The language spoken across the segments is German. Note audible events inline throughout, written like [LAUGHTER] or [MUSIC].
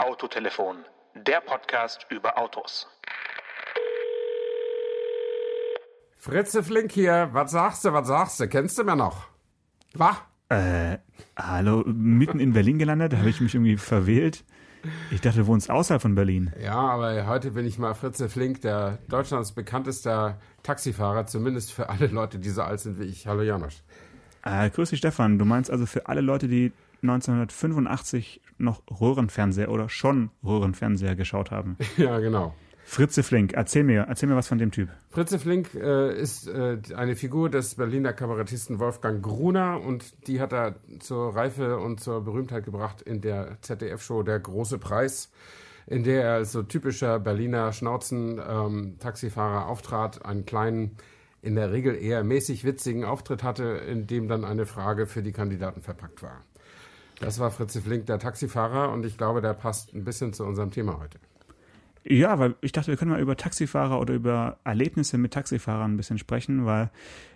Autotelefon, der Podcast über Autos. Fritze Flink hier, was sagst du, was sagst du? Kennst du mir noch? Wach? Äh, hallo, mitten in Berlin gelandet, habe ich mich irgendwie verwählt. Ich dachte, du wohnst außerhalb von Berlin. Ja, aber heute bin ich mal Fritze Flink, der Deutschlands bekanntester Taxifahrer, zumindest für alle Leute, die so alt sind wie ich. Hallo Janosch. Äh, grüß dich, Stefan. Du meinst also für alle Leute, die 1985 noch Röhrenfernseher oder schon Röhrenfernseher geschaut haben? [LAUGHS] Ja, genau. Fritze Flink, erzähl mir, erzähl mir was von dem Typ. Fritze Flink äh, ist äh, eine Figur des Berliner Kabarettisten Wolfgang Gruner und die hat er zur Reife und zur Berühmtheit gebracht in der ZDF-Show Der große Preis, in der er als so typischer Berliner Schnauzen-Taxifahrer ähm, auftrat, einen kleinen, in der Regel eher mäßig witzigen Auftritt hatte, in dem dann eine Frage für die Kandidaten verpackt war. Das war Fritze Flink, der Taxifahrer, und ich glaube, der passt ein bisschen zu unserem Thema heute. Ja, weil ich dachte, wir können mal über Taxifahrer oder über Erlebnisse mit Taxifahrern ein bisschen sprechen, weil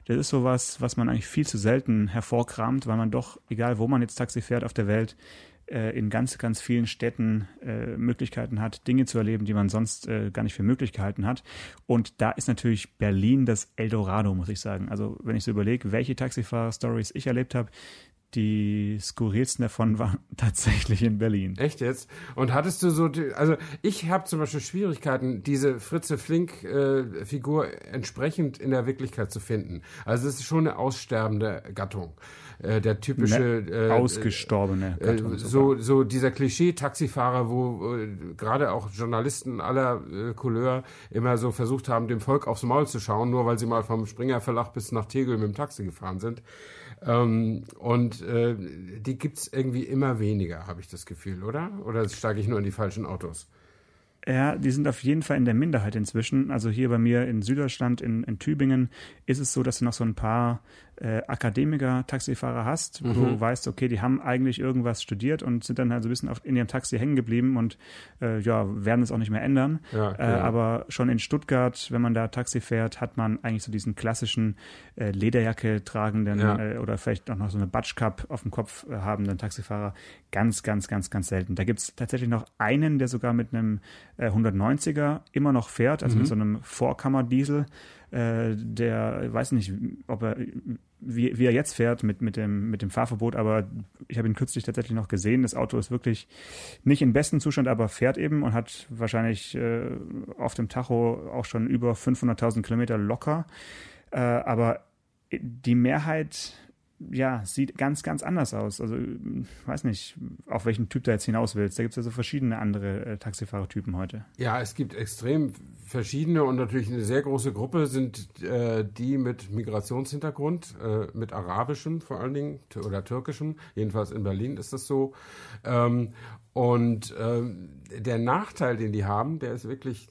das ist sowas, was man eigentlich viel zu selten hervorkramt, weil man doch, egal wo man jetzt Taxi fährt auf der Welt, äh, in ganz, ganz vielen Städten äh, Möglichkeiten hat, Dinge zu erleben, die man sonst äh, gar nicht für möglich gehalten hat. Und da ist natürlich Berlin das Eldorado, muss ich sagen. Also wenn ich so überlege, welche Taxifahrer-Stories ich erlebt habe, die skurrilsten davon waren [LAUGHS] tatsächlich in Berlin. Echt jetzt? Und hattest du so, also ich habe zum Beispiel Schwierigkeiten, diese Fritze Flink-Figur äh, entsprechend in der Wirklichkeit zu finden. Also es ist schon eine aussterbende Gattung. Äh, der typische ne, äh, ausgestorbene äh, Gattung. so, so dieser Klischee-Taxifahrer, wo äh, gerade auch Journalisten aller äh, Couleur immer so versucht haben, dem Volk aufs Maul zu schauen, nur weil sie mal vom Springer Verlag bis nach Tegel mit dem Taxi gefahren sind. Ähm, und äh, die gibt's irgendwie immer weniger, habe ich das Gefühl, oder? Oder steige ich nur in die falschen Autos? Ja, die sind auf jeden Fall in der Minderheit inzwischen. Also hier bei mir in Süddeutschland, in, in Tübingen, ist es so, dass noch so ein paar äh, Akademiker, Taxifahrer hast, wo mhm. du weißt, okay, die haben eigentlich irgendwas studiert und sind dann halt so ein bisschen auf, in ihrem Taxi hängen geblieben und äh, ja, werden es auch nicht mehr ändern. Ja, äh, aber schon in Stuttgart, wenn man da Taxi fährt, hat man eigentlich so diesen klassischen äh, Lederjacke tragenden ja. äh, oder vielleicht auch noch so eine Batschkap auf dem Kopf äh, habenden Taxifahrer. Ganz, ganz, ganz, ganz selten. Da gibt's tatsächlich noch einen, der sogar mit einem äh, 190er immer noch fährt, also mhm. mit so einem Vorkammerdiesel äh, der weiß nicht, ob er wie, wie er jetzt fährt mit, mit, dem, mit dem Fahrverbot, aber ich habe ihn kürzlich tatsächlich noch gesehen. Das Auto ist wirklich nicht in bestem Zustand, aber fährt eben und hat wahrscheinlich äh, auf dem Tacho auch schon über 500.000 Kilometer locker. Äh, aber die Mehrheit ja, sieht ganz, ganz anders aus. Also, weiß nicht, auf welchen Typ du jetzt hinaus willst. Da gibt es ja so verschiedene andere äh, Taxifahrertypen heute. Ja, es gibt extrem verschiedene und natürlich eine sehr große Gruppe sind äh, die mit Migrationshintergrund, äh, mit arabischem vor allen Dingen oder türkischem. Jedenfalls in Berlin ist das so. Ähm, und ähm, der Nachteil, den die haben, der ist wirklich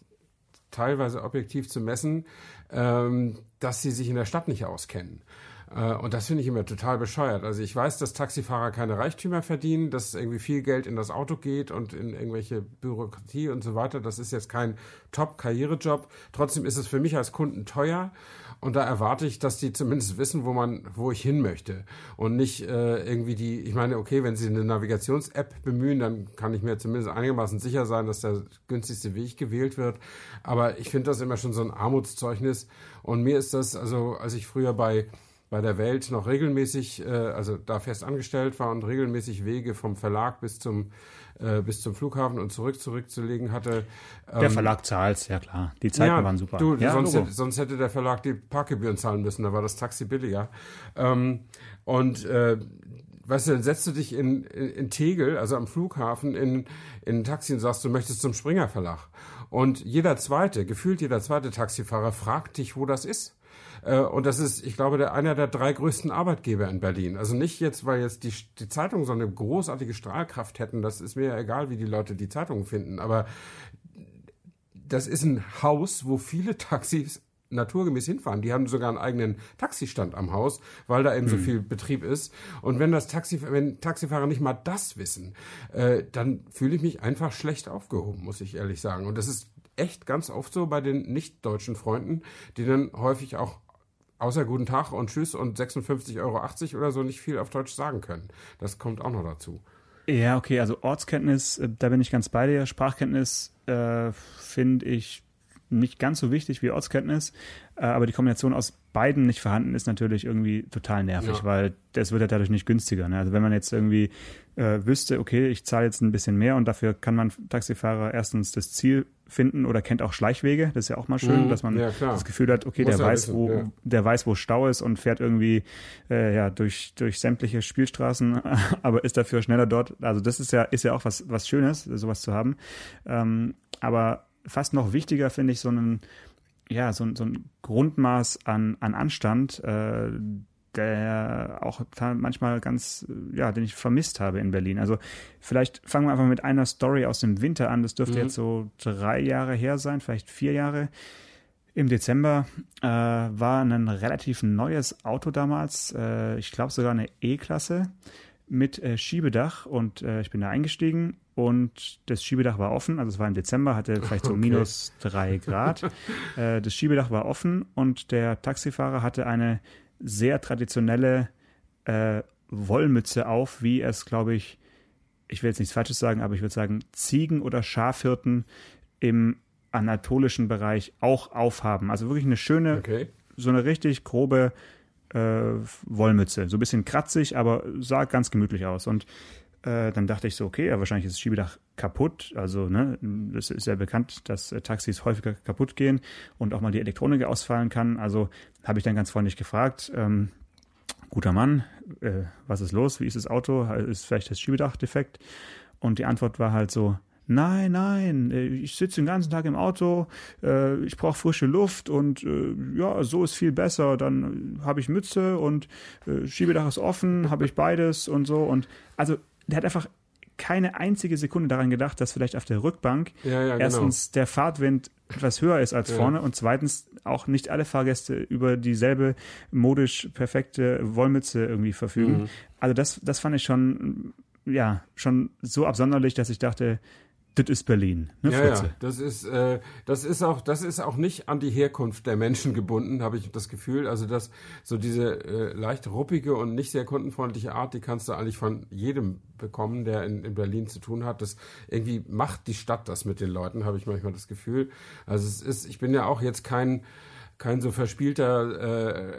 teilweise objektiv zu messen, ähm, dass sie sich in der Stadt nicht auskennen. Äh, und das finde ich immer total bescheuert. Also ich weiß, dass Taxifahrer keine Reichtümer verdienen, dass irgendwie viel Geld in das Auto geht und in irgendwelche Bürokratie und so weiter. Das ist jetzt kein Top-Karrierejob. Trotzdem ist es für mich als Kunden teuer. Und da erwarte ich, dass die zumindest wissen, wo man, wo ich hin möchte. Und nicht äh, irgendwie die, ich meine, okay, wenn sie eine Navigations-App bemühen, dann kann ich mir zumindest einigermaßen sicher sein, dass der günstigste Weg gewählt wird. Aber ich finde das immer schon so ein Armutszeugnis. Und mir ist das, also als ich früher bei bei der Welt noch regelmäßig, äh, also da fest angestellt war und regelmäßig Wege vom Verlag bis zum äh, bis zum Flughafen und zurück zurückzulegen hatte. Ähm, der Verlag zahlt, ja klar. Die Zeiten ja, waren super. Du, ja, sonst, hätte, sonst, hätte, der Verlag die Parkgebühren zahlen müssen, da war das Taxi billiger. Ähm, und äh, weißt du, dann setzt du dich in, in, in Tegel, also am Flughafen, in, in ein Taxi und sagst, du möchtest zum Springer Verlag. Und jeder zweite, gefühlt jeder zweite Taxifahrer fragt dich, wo das ist. Äh, und das ist, ich glaube, der, einer der drei größten Arbeitgeber in Berlin. Also nicht jetzt, weil jetzt die, die Zeitungen so eine großartige Strahlkraft hätten. Das ist mir ja egal, wie die Leute die Zeitungen finden. Aber das ist ein Haus, wo viele [LAUGHS] Taxis naturgemäß hinfahren. Die haben sogar einen eigenen Taxistand am Haus, weil da eben hm. so viel Betrieb ist. Und wenn das Taxi, wenn Taxifahrer nicht mal das wissen, äh, dann fühle ich mich einfach schlecht aufgehoben, muss ich ehrlich sagen. Und das ist echt ganz oft so bei den nicht-deutschen Freunden, die dann häufig auch außer Guten Tag und Tschüss und 56,80 Euro oder so nicht viel auf Deutsch sagen können. Das kommt auch noch dazu. Ja, okay, also Ortskenntnis, äh, da bin ich ganz bei dir. Sprachkenntnis äh, finde ich nicht ganz so wichtig wie Ortskenntnis, äh, aber die Kombination aus beiden nicht vorhanden ist natürlich irgendwie total nervig, ja. weil das wird ja dadurch nicht günstiger. Ne? Also wenn man jetzt irgendwie äh, wüsste, okay, ich zahle jetzt ein bisschen mehr und dafür kann man Taxifahrer erstens das Ziel finden oder kennt auch Schleichwege. Das ist ja auch mal schön, mhm. dass man ja, das Gefühl hat, okay, der weiß, wissen, wo, ja. der weiß, wo Stau ist und fährt irgendwie äh, ja durch durch sämtliche Spielstraßen, [LAUGHS] aber ist dafür schneller dort. Also das ist ja ist ja auch was was Schönes, sowas zu haben. Ähm, aber fast noch wichtiger finde ich so einen ja, so, so ein Grundmaß an, an Anstand, äh, der auch manchmal ganz, ja, den ich vermisst habe in Berlin. Also vielleicht fangen wir einfach mit einer Story aus dem Winter an. Das dürfte mhm. jetzt so drei Jahre her sein, vielleicht vier Jahre. Im Dezember äh, war ein relativ neues Auto damals, äh, ich glaube sogar eine E-Klasse mit äh, Schiebedach und äh, ich bin da eingestiegen und das Schiebedach war offen, also es war im Dezember, hatte vielleicht so okay. minus drei Grad. [LAUGHS] äh, das Schiebedach war offen und der Taxifahrer hatte eine sehr traditionelle äh, Wollmütze auf, wie es, glaube ich, ich will jetzt nichts Falsches sagen, aber ich würde sagen, Ziegen- oder Schafhirten im anatolischen Bereich auch aufhaben. Also wirklich eine schöne, okay. so eine richtig grobe äh, Wollmütze. So ein bisschen kratzig, aber sah ganz gemütlich aus. Und äh, dann dachte ich so, okay, ja, wahrscheinlich ist das Schiebedach kaputt. Also, ne, das ist ja bekannt, dass äh, Taxis häufiger kaputt gehen und auch mal die Elektronik ausfallen kann. Also habe ich dann ganz freundlich gefragt, ähm, guter Mann, äh, was ist los? Wie ist das Auto? Ist vielleicht das Schiebedach defekt? Und die Antwort war halt so, nein, nein, äh, ich sitze den ganzen Tag im Auto, äh, ich brauche frische Luft und äh, ja, so ist viel besser. Dann habe ich Mütze und Schiebedach ist offen, [LAUGHS] habe ich beides und so. Und also der hat einfach keine einzige Sekunde daran gedacht, dass vielleicht auf der Rückbank ja, ja, genau. erstens der Fahrtwind etwas höher ist als ja. vorne und zweitens auch nicht alle Fahrgäste über dieselbe modisch perfekte Wollmütze irgendwie verfügen. Mhm. Also das, das fand ich schon, ja, schon so absonderlich, dass ich dachte, das ist Berlin, ne, ja, ja, das ist, äh, das ist auch, das ist auch nicht an die Herkunft der Menschen gebunden, habe ich das Gefühl. Also dass so diese äh, leicht ruppige und nicht sehr kundenfreundliche Art, die kannst du eigentlich von jedem bekommen, der in, in Berlin zu tun hat. Das irgendwie macht die Stadt das mit den Leuten, habe ich manchmal das Gefühl. Also es ist, ich bin ja auch jetzt kein kein so verspielter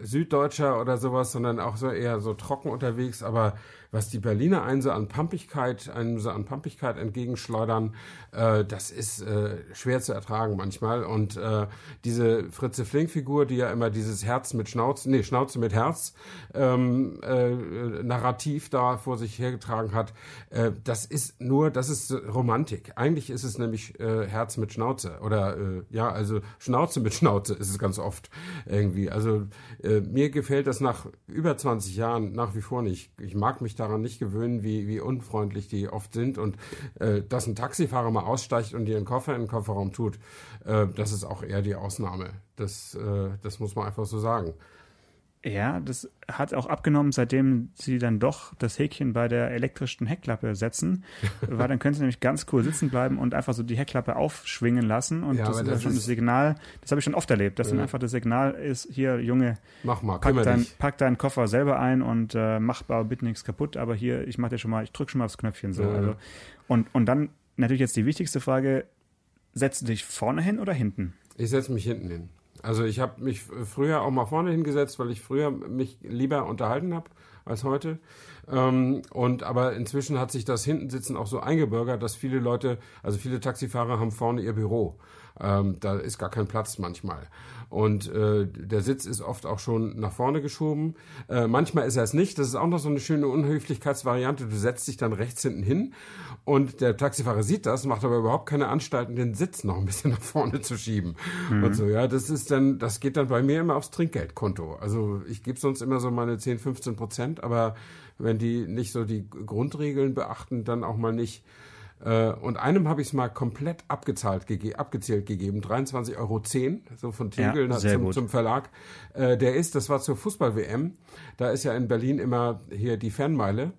äh, Süddeutscher oder sowas, sondern auch so eher so trocken unterwegs, aber was die Berliner einen so an Pampigkeit, einem so an Pampigkeit entgegenschleudern, äh, das ist äh, schwer zu ertragen manchmal. Und äh, diese Fritze Flink-Figur, die ja immer dieses Herz mit Schnauze, nee, Schnauze mit Herz ähm, äh, Narrativ da vor sich hergetragen hat, äh, das ist nur, das ist Romantik. Eigentlich ist es nämlich äh, Herz mit Schnauze oder äh, ja, also Schnauze mit Schnauze ist es ganz oft irgendwie. Also äh, mir gefällt das nach über 20 Jahren nach wie vor nicht. Ich mag mich daran nicht gewöhnen, wie, wie unfreundlich die oft sind. Und äh, dass ein Taxifahrer mal aussteigt und ihren Koffer in den Kofferraum tut, äh, das ist auch eher die Ausnahme. Das, äh, das muss man einfach so sagen. Ja, das hat auch abgenommen, seitdem sie dann doch das Häkchen bei der elektrischen Heckklappe setzen, [LAUGHS] weil dann können sie nämlich ganz cool sitzen bleiben und einfach so die Heckklappe aufschwingen lassen und ja, das ist das schon das Signal, das habe ich schon oft erlebt, dass ja. dann einfach das Signal ist, hier Junge, mach mal, pack, dein, pack deinen Koffer selber ein und äh, mach aber bitte nichts kaputt, aber hier, ich mache dir schon mal, ich drücke schon mal aufs Knöpfchen so. Ja. Also, und, und dann natürlich jetzt die wichtigste Frage, setzt du dich vorne hin oder hinten? Ich setze mich hinten hin. Also ich habe mich früher auch mal vorne hingesetzt, weil ich früher mich lieber unterhalten habe als heute. Ähm, und aber inzwischen hat sich das Hintensitzen auch so eingebürgert, dass viele Leute, also viele Taxifahrer haben vorne ihr Büro. Ähm, da ist gar kein Platz manchmal. Und äh, der Sitz ist oft auch schon nach vorne geschoben. Äh, manchmal ist er es nicht. Das ist auch noch so eine schöne Unhöflichkeitsvariante. Du setzt dich dann rechts hinten hin und der Taxifahrer sieht das, macht aber überhaupt keine Anstalten, den Sitz noch ein bisschen [LAUGHS] nach vorne zu schieben. Mhm. Und so, ja, das ist dann, das geht dann bei mir immer aufs Trinkgeldkonto. Also ich gebe sonst immer so meine 10, 15 Prozent, aber wenn die nicht so die Grundregeln beachten, dann auch mal nicht. Äh, und einem habe ich es mal komplett abgezahlt, gege abgezählt gegeben, 23,10 Euro, so von Tegel ja, zum, zum, Verlag. Äh, der ist, das war zur Fußball-WM, da ist ja in Berlin immer hier die Fanmeile.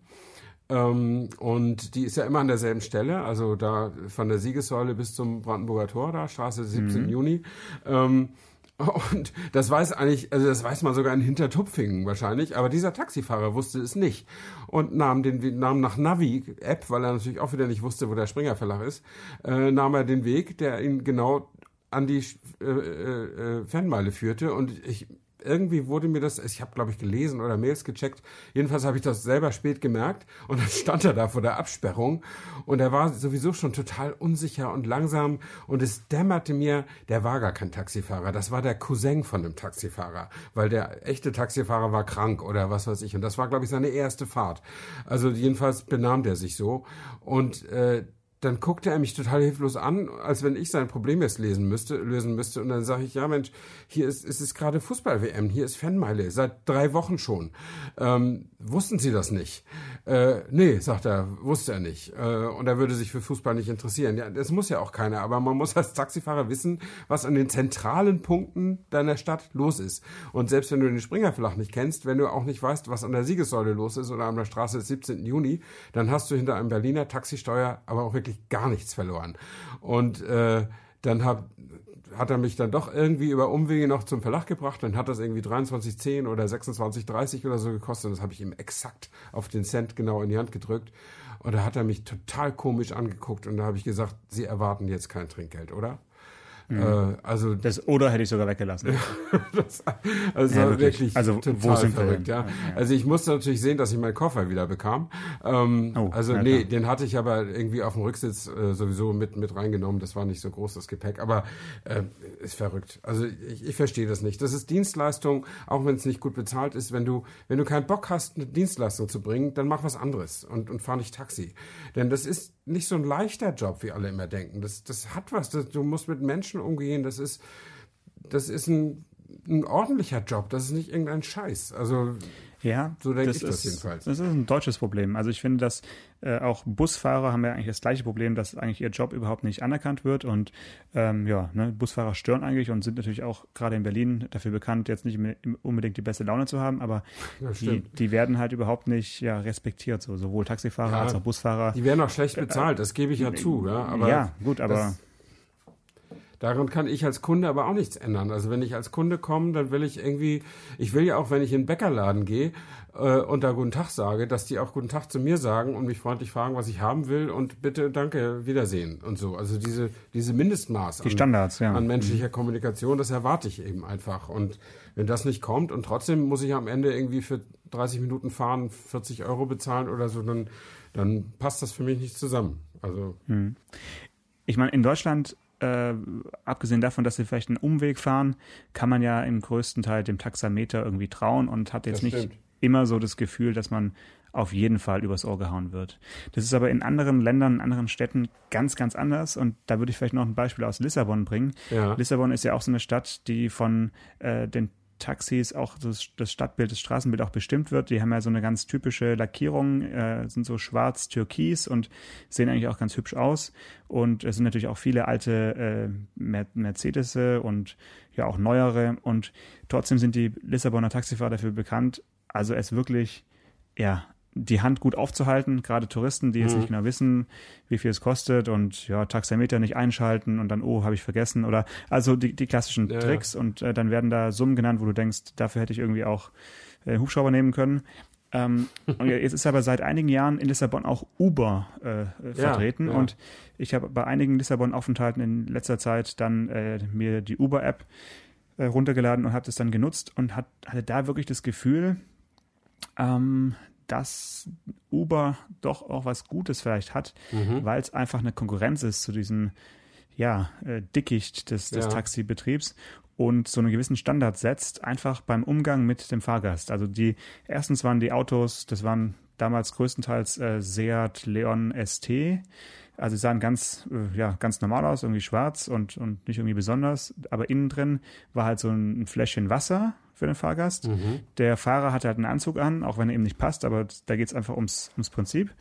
Ähm, und die ist ja immer an derselben Stelle, also da von der Siegessäule bis zum Brandenburger Tor, da Straße 17 mhm. Juni. Ähm, Und das weiß eigentlich, also das weiß man sogar in Hintertupfingen wahrscheinlich, aber dieser Taxifahrer wusste es nicht und nahm den nahm nach Navi-App, weil er natürlich auch wieder nicht wusste, wo der Springer Verlag ist, äh, nahm er den Weg, der ihn genau an die äh, äh, Fernmeile führte und ich irgendwie wurde mir das, ich habe glaube ich gelesen oder Mails gecheckt, jedenfalls habe ich das selber spät gemerkt [LAUGHS] und dann stand er da vor der Absperrung. Und er war sowieso schon total unsicher und langsam. Und es dämmerte mir, der war gar kein Taxifahrer, das war der Cousin von dem Taxifahrer, weil der echte Taxifahrer war krank oder was weiß ich. Und das war glaube ich seine erste Fahrt. Also jedenfalls benahm der sich so. Und äh, dann guckte er mich total hilflos an, als wenn ich sein Problem jetzt lesen müsste, lösen müsste. Und dann sage ich, ja Mensch, hier ist, ist es gerade Fußball-WM, hier ist Fanmeile, seit drei Wochen schon. Ähm, wussten Sie das nicht? Äh, nee, sagt er, wusste er nicht. Äh, und er würde sich für Fußball nicht interessieren. Ja, das muss ja auch keiner, aber man muss als Taxifahrer wissen, was an den zentralen Punkten deiner Stadt los ist. Und selbst wenn du den Springerflach nicht kennst, wenn du auch nicht weißt, was an der Siegessäule los ist oder an der Straße des 17. Juni, dann hast du hinter einem Berliner Taxisteuer aber auch wirklich gar nichts verloren. Und äh, dann hab, hat er mich dann doch irgendwie über Umwege noch zum Verlag gebracht. Dann hat das irgendwie 23,10 oder 26,30 oder so gekostet. Und das habe ich ihm exakt auf den Cent genau in die Hand gedrückt. Und da hat er mich total komisch angeguckt. Und da habe ich gesagt, Sie erwarten jetzt kein Trinkgeld, oder? Mhm. Äh, also das oder hätte ich sogar weggelassen. [LAUGHS] das, also ja, wirklich. wirklich also wo sind verrückt, ja. ja. Also ich musste natürlich sehen, dass ich meinen Koffer wieder bekam. Ähm, oh, also ja, nee, klar. den hatte ich aber irgendwie auf dem Rücksitz äh, sowieso mit mit reingenommen. Das war nicht so groß das Gepäck, aber äh, ist verrückt. Also ich, ich verstehe das nicht. Das ist Dienstleistung, auch wenn es nicht gut bezahlt ist. Wenn du wenn du keinen Bock hast, eine Dienstleistung zu bringen, dann mach was anderes und und fahr nicht Taxi, denn das ist nicht so ein leichter Job, wie alle immer denken. Das das hat was. Das, du musst mit Menschen umgehen, das ist, das ist ein, ein ordentlicher Job, das ist nicht irgendein Scheiß. Also ja, so denke ich das jedenfalls. Das ist ein deutsches Problem. Also ich finde, dass äh, auch Busfahrer haben ja eigentlich das gleiche Problem, dass eigentlich ihr Job überhaupt nicht anerkannt wird und ähm, ja, ne, Busfahrer stören eigentlich und sind natürlich auch gerade in Berlin dafür bekannt, jetzt nicht unbedingt die beste Laune zu haben, aber [LAUGHS] ja, die, die, werden halt überhaupt nicht ja, respektiert, so sowohl Taxifahrer ja, als auch Busfahrer. Die werden auch schlecht bezahlt, das gebe ich ja äh, zu. Ja, aber ja gut, aber das, Daran kann ich als Kunde aber auch nichts ändern. Also wenn ich als Kunde komme, dann will ich irgendwie, ich will ja auch, wenn ich in den Bäckerladen gehe äh, und da Guten Tag sage, dass die auch Guten Tag zu mir sagen und mich freundlich fragen, was ich haben will und bitte, danke, Wiedersehen und so. Also diese, diese Mindestmaß die Standards, an, ja. an menschlicher mhm. Kommunikation, das erwarte ich eben einfach. Und wenn das nicht kommt und trotzdem muss ich am Ende irgendwie für 30 Minuten fahren 40 Euro bezahlen oder so, dann, dann passt das für mich nicht zusammen. Also. Mhm. Ich meine, in Deutschland äh, abgesehen davon, dass sie vielleicht einen Umweg fahren, kann man ja im größten Teil dem Taxameter irgendwie trauen und hat jetzt nicht immer so das Gefühl, dass man auf jeden Fall übers Ohr gehauen wird. Das ist aber in anderen Ländern, in anderen Städten ganz, ganz anders. Und da würde ich vielleicht noch ein Beispiel aus Lissabon bringen. Ja. Lissabon ist ja auch so eine Stadt, die von äh, den Taxis auch das, das, Stadtbild, das Straßenbild auch bestimmt wird. Die haben ja so eine ganz typische Lackierung, äh, sind so schwarz-türkis und sehen eigentlich auch ganz hübsch aus. Und es sind natürlich auch viele alte äh, Mercedes und ja auch neuere. Und trotzdem sind die Lissabonner Taxifahrer dafür bekannt, also es wirklich ja die Hand gut aufzuhalten, gerade Touristen, die jetzt mhm. nicht genau wissen, wie viel es kostet und ja, Taxameter nicht einschalten und dann, oh, habe ich vergessen oder also die, die klassischen ja, Tricks ja. und äh, dann werden da Summen genannt, wo du denkst, dafür hätte ich irgendwie auch äh, Hubschrauber nehmen können. Ähm, [LAUGHS] und jetzt ist aber seit einigen Jahren in Lissabon auch Uber äh, vertreten ja, und ich habe bei einigen Lissabon-Aufenthalten in letzter Zeit dann äh, mir die Uber-App äh, runtergeladen und habe das dann genutzt und hat, hatte da wirklich das Gefühl, ähm, dass Uber doch auch was Gutes vielleicht hat, mhm. weil es einfach eine Konkurrenz ist zu diesem ja, äh, Dickicht des, des ja. Taxibetriebs und so einen gewissen Standard setzt, einfach beim Umgang mit dem Fahrgast. Also die erstens waren die Autos, das waren damals größtenteils äh, Seat Leon ST. Also sie sahen ganz, äh, ja, ganz normal aus, irgendwie schwarz und, und nicht irgendwie besonders. Aber innen drin war halt so ein Fläschchen Wasser für den Fahrgast. Mhm. Der Fahrer hat halt einen Anzug an, auch wenn er ihm nicht passt, aber da geht es einfach ums, ums Prinzip.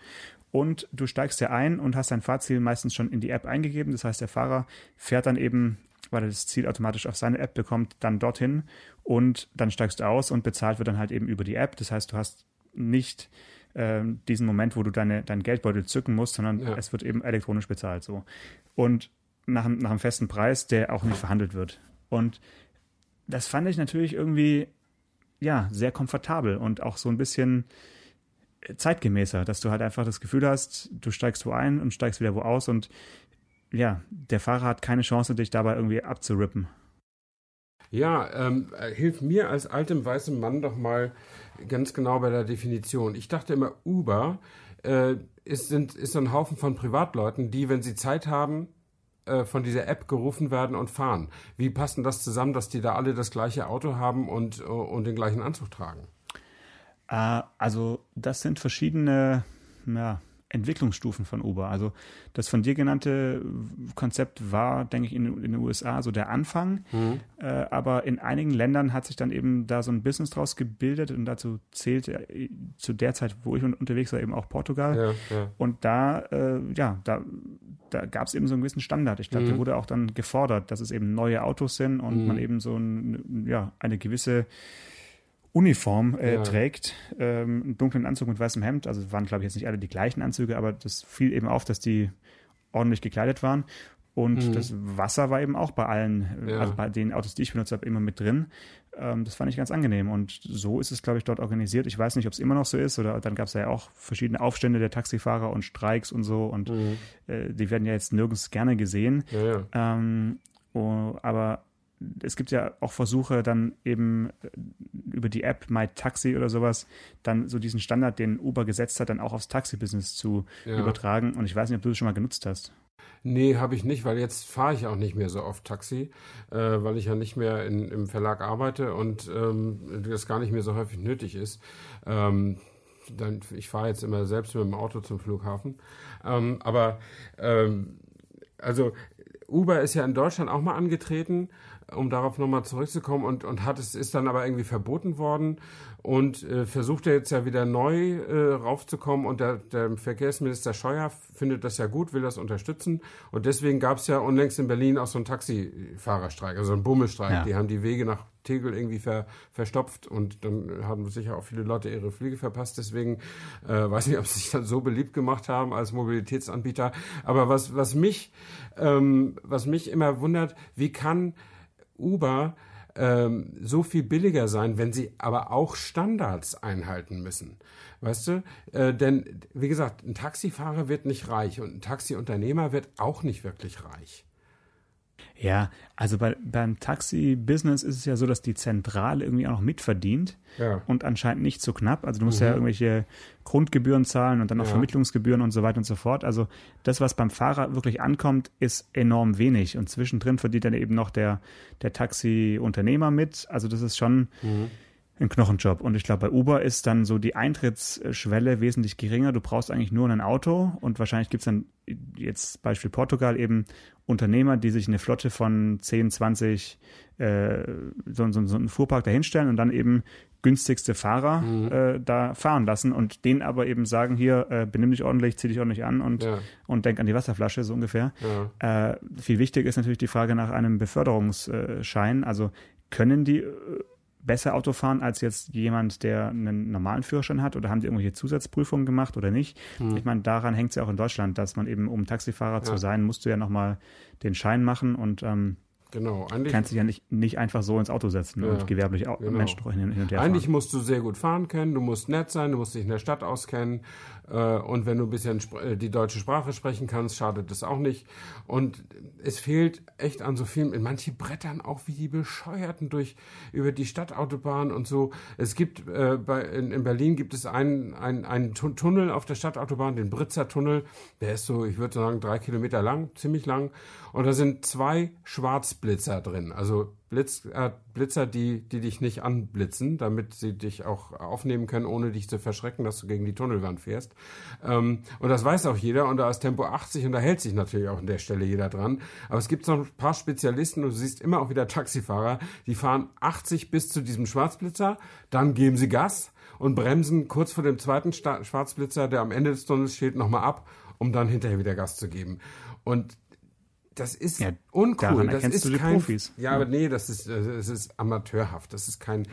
Und du steigst ja ein und hast dein Fahrziel meistens schon in die App eingegeben. Das heißt, der Fahrer fährt dann eben, weil er das Ziel automatisch auf seine App bekommt, dann dorthin und dann steigst du aus und bezahlt wird dann halt eben über die App. Das heißt, du hast nicht äh, diesen Moment, wo du deine, dein Geldbeutel zücken musst, sondern ja. es wird eben elektronisch bezahlt so. Und nach, nach einem festen Preis, der auch nicht verhandelt wird. Und das fand ich natürlich irgendwie, ja, sehr komfortabel und auch so ein bisschen zeitgemäßer, dass du halt einfach das Gefühl hast, du steigst wo ein und steigst wieder wo aus und ja, der Fahrer hat keine Chance, dich dabei irgendwie abzurippen. Ja, ähm, hilf mir als altem weißem Mann doch mal ganz genau bei der Definition. Ich dachte immer, Uber äh, ist, sind, ist ein Haufen von Privatleuten, die, wenn sie Zeit haben, äh, von dieser App gerufen werden und fahren. Wie passt denn das zusammen, dass die da alle das gleiche Auto haben und, und den gleichen Anzug tragen? Äh, also das sind verschiedene ja, Entwicklungsstufen von Uber. Also das von dir genannte Konzept war, denke ich, in, in den USA so der Anfang. Mhm. Äh, aber in einigen Ländern hat sich dann eben da so ein Business draus gebildet und dazu zählt äh, zu der Zeit, wo ich unterwegs war, eben auch Portugal. Ja, ja. Und da, äh, ja, da, da gab es eben so einen gewissen Standard. Ich glaube, mhm. der wurde auch dann gefordert, dass es eben neue Autos sind und mhm. man eben so ein, ja, eine gewisse Uniform äh, ja. trägt, ähm, einen dunklen Anzug mit weißem Hemd. Also waren, glaube ich, jetzt nicht alle die gleichen Anzüge, aber das fiel eben auf, dass die ordentlich gekleidet waren. Und mhm. das Wasser war eben auch bei allen, ja. also bei den Autos, die ich benutzt habe, immer mit drin. Ähm, das fand ich ganz angenehm. Und so ist es, glaube ich, dort organisiert. Ich weiß nicht, ob es immer noch so ist oder dann gab es ja auch verschiedene Aufstände der Taxifahrer und Streiks und so. Und mhm. äh, die werden ja jetzt nirgends gerne gesehen. Ja, ähm, oh, aber es gibt ja auch Versuche, dann eben äh, über die App My Taxi oder sowas, dann so diesen Standard, den Uber gesetzt hat, dann auch aufs Taxi-Business zu ja. übertragen. Und ich weiß nicht, ob du das schon mal genutzt hast. Nee, habe ich nicht, weil jetzt fahre ich auch nicht mehr so oft Taxi, äh, weil ich ja nicht mehr in, im Verlag arbeite und ähm, das gar nicht mehr so häufig nötig ist. Ähm, dann, ich fahre jetzt immer selbst mit dem Auto zum Flughafen. Ähm, aber ähm, also Uber ist ja in Deutschland auch mal angetreten um darauf nochmal zurückzukommen und, und hat es ist dann aber irgendwie verboten worden und äh, versucht er jetzt ja wieder neu äh, raufzukommen und der, der Verkehrsminister Scheuer findet das ja gut, will das unterstützen und deswegen gab es ja unlängst in Berlin auch so einen Taxifahrerstreik, also einen Bummelstreik. Ja. Die haben die Wege nach Tegel irgendwie ver, verstopft und dann haben sicher auch viele Leute ihre Flüge verpasst. Deswegen äh, weiß nicht, ob sie sich dann so beliebt gemacht haben als Mobilitätsanbieter. Aber was, was mich, ähm, was mich immer wundert, wie kann Uber ähm, so viel billiger sein, wenn sie aber auch Standards einhalten müssen. Weißt du? Äh, denn, wie gesagt, ein Taxifahrer wird nicht reich und ein Taxiunternehmer wird auch nicht wirklich reich. Ja, also bei, beim Taxi-Business ist es ja so, dass die Zentrale irgendwie auch noch mitverdient ja. und anscheinend nicht so knapp. Also du musst mhm. ja irgendwelche Grundgebühren zahlen und dann noch ja. Vermittlungsgebühren und so weiter und so fort. Also das, was beim Fahrer wirklich ankommt, ist enorm wenig. Und zwischendrin verdient dann eben noch der, der Taxi-Unternehmer mit. Also das ist schon. Mhm ein Knochenjob. Und ich glaube, bei Uber ist dann so die Eintrittsschwelle wesentlich geringer. Du brauchst eigentlich nur ein Auto und wahrscheinlich gibt es dann jetzt Beispiel Portugal eben Unternehmer, die sich eine Flotte von 10, 20 äh, so, so, so einen Fuhrpark dahinstellen und dann eben günstigste Fahrer mhm. äh, da fahren lassen und denen aber eben sagen, hier, äh, benimm dich ordentlich, zieh dich ordentlich an und, ja. und denk an die Wasserflasche, so ungefähr. Ja. Äh, viel wichtiger ist natürlich die Frage nach einem Beförderungsschein. Also können die äh, besser Auto fahren als jetzt jemand, der einen normalen Führerschein hat oder haben die irgendwelche Zusatzprüfungen gemacht oder nicht? Hm. Ich meine, daran hängt es ja auch in Deutschland, dass man eben, um Taxifahrer ja. zu sein, musst du ja nochmal den Schein machen und ähm, Genau, eigentlich. Kannst dich ja nicht, nicht einfach so ins Auto setzen ja, und gewerblich genau. Menschen hin, hin und her Eigentlich fahren. musst du sehr gut fahren können, du musst nett sein, du musst dich in der Stadt auskennen. Äh, und wenn du ein bisschen äh, die deutsche Sprache sprechen kannst, schadet das auch nicht. Und es fehlt echt an so vielen, in manche Brettern auch wie die Bescheuerten durch, über die Stadtautobahn und so. Es gibt, äh, bei, in, in Berlin gibt es einen, einen, einen Tunnel auf der Stadtautobahn, den Britzer Tunnel. Der ist so, ich würde sagen, drei Kilometer lang, ziemlich lang. Und da sind zwei Schwarzblitzer drin. Also Blitz, äh, Blitzer, die, die dich nicht anblitzen, damit sie dich auch aufnehmen können, ohne dich zu verschrecken, dass du gegen die Tunnelwand fährst. Ähm, und das weiß auch jeder. Und da ist Tempo 80 und da hält sich natürlich auch an der Stelle jeder dran. Aber es gibt so ein paar Spezialisten und du siehst immer auch wieder Taxifahrer, die fahren 80 bis zu diesem Schwarzblitzer, dann geben sie Gas und bremsen kurz vor dem zweiten Schwarzblitzer, der am Ende des Tunnels steht, nochmal ab, um dann hinterher wieder Gas zu geben. Und das ist Ja, uncool. Das ist du die kein, Profis. Ja, aber nee, das ist, das ist amateurhaft. Das ist kein,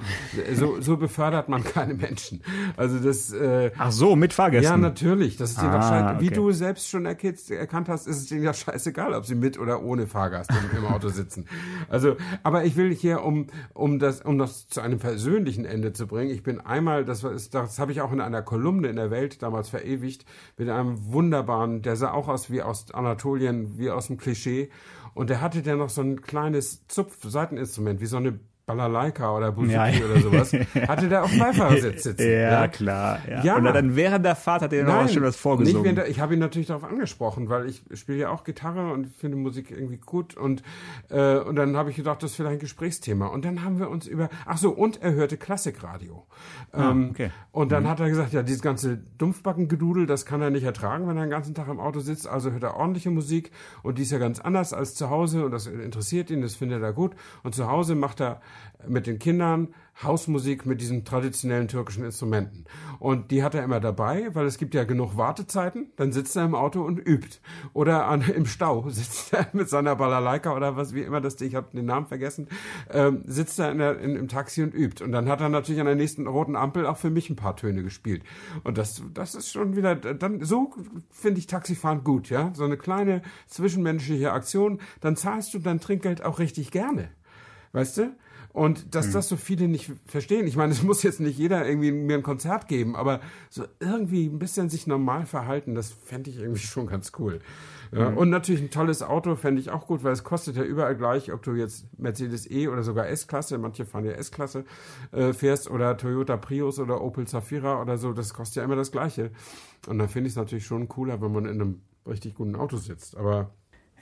so, so befördert man [LAUGHS] keine Menschen. Also das, äh, Ach so, mit Fahrgästen. ja, natürlich. Das ist Ah, scheiße. Wie okay. du selbst schon erkannt, erkannt hast, ist es denen ja scheißegal, ob sie mit oder ohne Fahrgast im, Auto sitzen. Also, aber ich will hier, um, um das, um das zu einem persönlichen Ende zu bringen. Ich bin einmal, das war, das habe ich auch in einer Kolumne in der Welt damals verewigt, mit einem wunderbaren, der sah auch aus wie aus Anatolien, wie aus dem Klischee. Und der hatte der noch so ein kleines Zupf-Seiteninstrument, wie so eine Balalaika oder Buzuki Ja. oder sowas. [LAUGHS] Hatte der auf dem Beifahrersitz sitzen. Ja, klar. Ja. Ja. Und dann während der Fahrt hat er noch schon was nicht vorgesungen. während der, ich habe ihn natürlich darauf angesprochen, weil ich spiele ja auch Gitarre und finde Musik irgendwie gut und äh, und dann habe ich gedacht, das ist vielleicht ein Gesprächsthema und dann haben wir uns über ach so und er hörte Klassikradio ähm, Ah, okay. und Mhm. dann hat er gesagt, ja dieses ganze Dumpfbackengedudel, das kann er nicht ertragen, wenn er den ganzen Tag im Auto sitzt, also hört er ordentliche Musik und die ist ja ganz anders als zu Hause und das interessiert ihn, das findet er gut und zu Hause macht er mit den Kindern Hausmusik mit diesen traditionellen türkischen Instrumenten. Und die hat er immer dabei, weil es gibt ja genug Wartezeiten. Dann sitzt er im Auto und übt. Oder an, [LAUGHS] im Stau sitzt er mit seiner Balalaika oder was wie immer das, ich habe den Namen vergessen, ähm, sitzt er in der, in, im Taxi und übt. Und dann hat er natürlich an der nächsten roten Ampel auch für mich ein paar Töne gespielt. Und das, das ist schon wieder, dann so finde ich Taxifahren gut, ja. So eine kleine zwischenmenschliche Aktion. Dann zahlst du dein Trinkgeld auch richtig gerne. Weißt du? Und dass das so viele nicht verstehen. Ich meine, es muss jetzt nicht jeder irgendwie mir ein Konzert geben, aber so irgendwie ein bisschen sich normal verhalten, das fände ich irgendwie [LAUGHS] schon ganz cool. Ja, Und natürlich ein tolles Auto fände ich auch gut, weil es kostet ja überall gleich, ob du jetzt Mercedes E oder sogar S-Klasse, manche fahren ja S-Klasse, äh, fährst oder Toyota Prius oder Opel Zafira oder so, das kostet ja immer das Gleiche. Und dann finde ich es natürlich schon cooler, wenn man in einem richtig guten Auto sitzt. Aber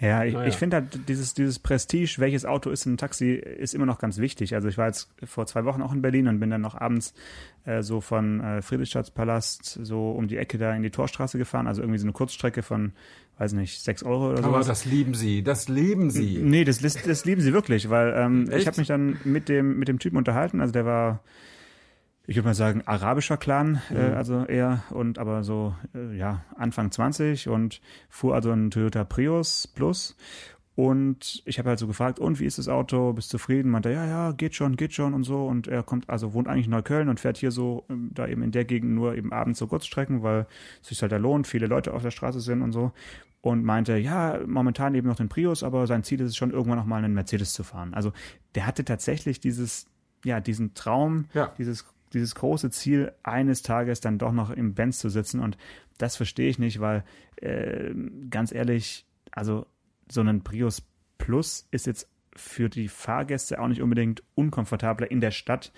Ja, ich, Naja. ich finde halt dieses, dieses Prestige, welches Auto ist ein Taxi, ist immer noch ganz wichtig. Also ich war jetzt vor zwei Wochen auch in Berlin und bin dann noch abends äh, so von äh, Friedrichstadtpalast so um die Ecke da in die Torstraße gefahren. Also irgendwie so eine Kurzstrecke von, weiß nicht, sechs Euro oder aber sowas. das lieben sie, das lieben sie. Nee, das, das, das lieben sie wirklich, weil ähm, Echt? ich habe mich dann mit dem, mit dem Typen unterhalten. Also der war, ich würde mal sagen, arabischer Clan, äh, also eher, und aber so, äh, ja, Anfang 20 und fuhr also einen Toyota Prius Plus. Und ich habe halt so gefragt, und wie ist das Auto? Bist du zufrieden? Meinte, ja, ja, geht schon, geht schon und so. Und er kommt, also wohnt eigentlich in Neukölln und fährt hier so, ähm, da eben in der Gegend nur eben abends so Kurzstrecken, weil es sich halt da lohnt, viele Leute auf der Straße sind und so. Und meinte, ja, momentan eben noch den Prius, aber sein Ziel ist es schon, irgendwann noch mal einen Mercedes zu fahren. Also der hatte tatsächlich dieses, ja, diesen Traum, Ja. dieses, dieses große Ziel, eines Tages dann doch noch im Benz zu sitzen. Und das verstehe ich nicht, weil äh, ganz ehrlich, also so ein Prius Plus ist jetzt für die Fahrgäste auch nicht unbedingt unkomfortabler in der Stadt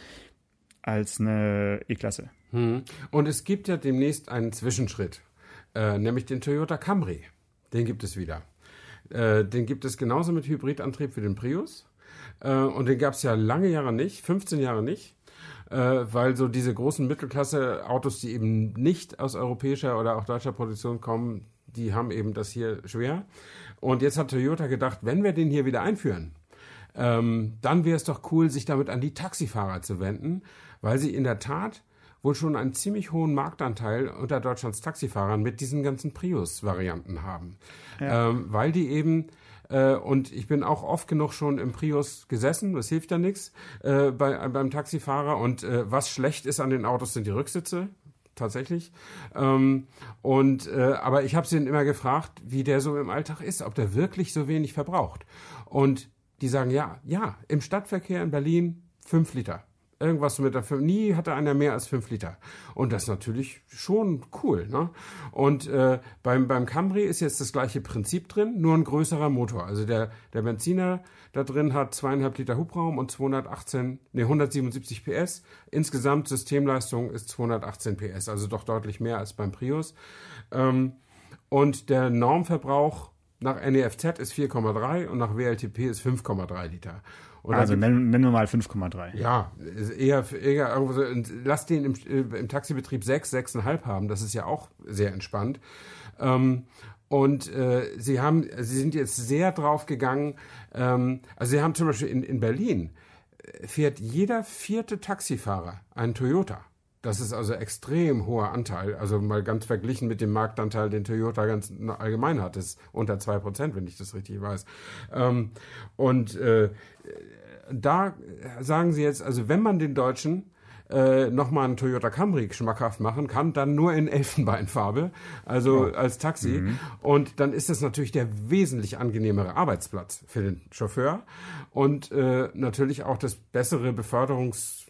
als eine E-Klasse. Hm. Und es gibt ja demnächst einen Zwischenschritt, äh, nämlich den Toyota Camry. Den gibt es wieder. Äh, den gibt es genauso mit Hybridantrieb für den Prius. Äh, und den gab es ja lange Jahre nicht, 15 Jahre nicht. Äh, weil so diese großen Mittelklasse-Autos, die eben nicht aus europäischer oder auch deutscher Produktion kommen, die haben eben das hier schwer. Und jetzt hat Toyota gedacht, wenn wir den hier wieder einführen, ähm, dann wäre es doch cool, sich damit an die Taxifahrer zu wenden, weil sie in der Tat wohl schon einen ziemlich hohen Marktanteil unter Deutschlands Taxifahrern mit diesen ganzen Prius-Varianten haben. Ähm, weil die eben, äh, und ich bin auch oft genug schon im Prius gesessen, das hilft ja nichts, äh, bei, beim Taxifahrer. Und äh, was schlecht ist an den Autos sind die Rücksitze tatsächlich. Ähm, und äh, aber ich habe sie immer gefragt, wie der so im Alltag ist, ob der wirklich so wenig verbraucht. Und die sagen ja, ja, im Stadtverkehr in Berlin fünf Liter. Irgendwas mit der nie hatte einer mehr als fünf Liter. Und das ist natürlich schon cool. Ne? Und äh, beim, beim Camry ist jetzt das gleiche Prinzip drin, nur ein größerer Motor. Also der, der Benziner da drin hat zweieinhalb Liter Hubraum und 218, nee, 177 PS. Insgesamt Systemleistung ist 218 PS, also doch deutlich mehr als beim Prius. Ähm, und der Normverbrauch nach NEFZ ist 4,3 und nach WLTP ist 5,3 Liter. Und Also nennen, nennen wir mal 5,3. ja, eher, eher irgendwo so, lass den im, äh, im Taxibetrieb 6, 6,5 haben. Das ist ja auch sehr entspannt. Ähm, und äh, sie haben, sie sind jetzt sehr drauf gegangen. Ähm, also sie haben zum Beispiel in, in Berlin äh, fährt jeder vierte Taxifahrer einen Toyota. Das ist also extrem hoher Anteil. Also mal ganz verglichen mit dem Marktanteil, den Toyota ganz allgemein hat. Das ist unter zwei Prozent, wenn ich das richtig weiß. Ähm, und äh, da sagen sie jetzt, also wenn man den Deutschen äh, nochmal einen Toyota Camry schmackhaft machen kann, dann nur in Elfenbeinfarbe, also oh. als Taxi. Mhm. Und dann ist das natürlich der wesentlich angenehmere Arbeitsplatz für den Chauffeur und äh, natürlich auch das bessere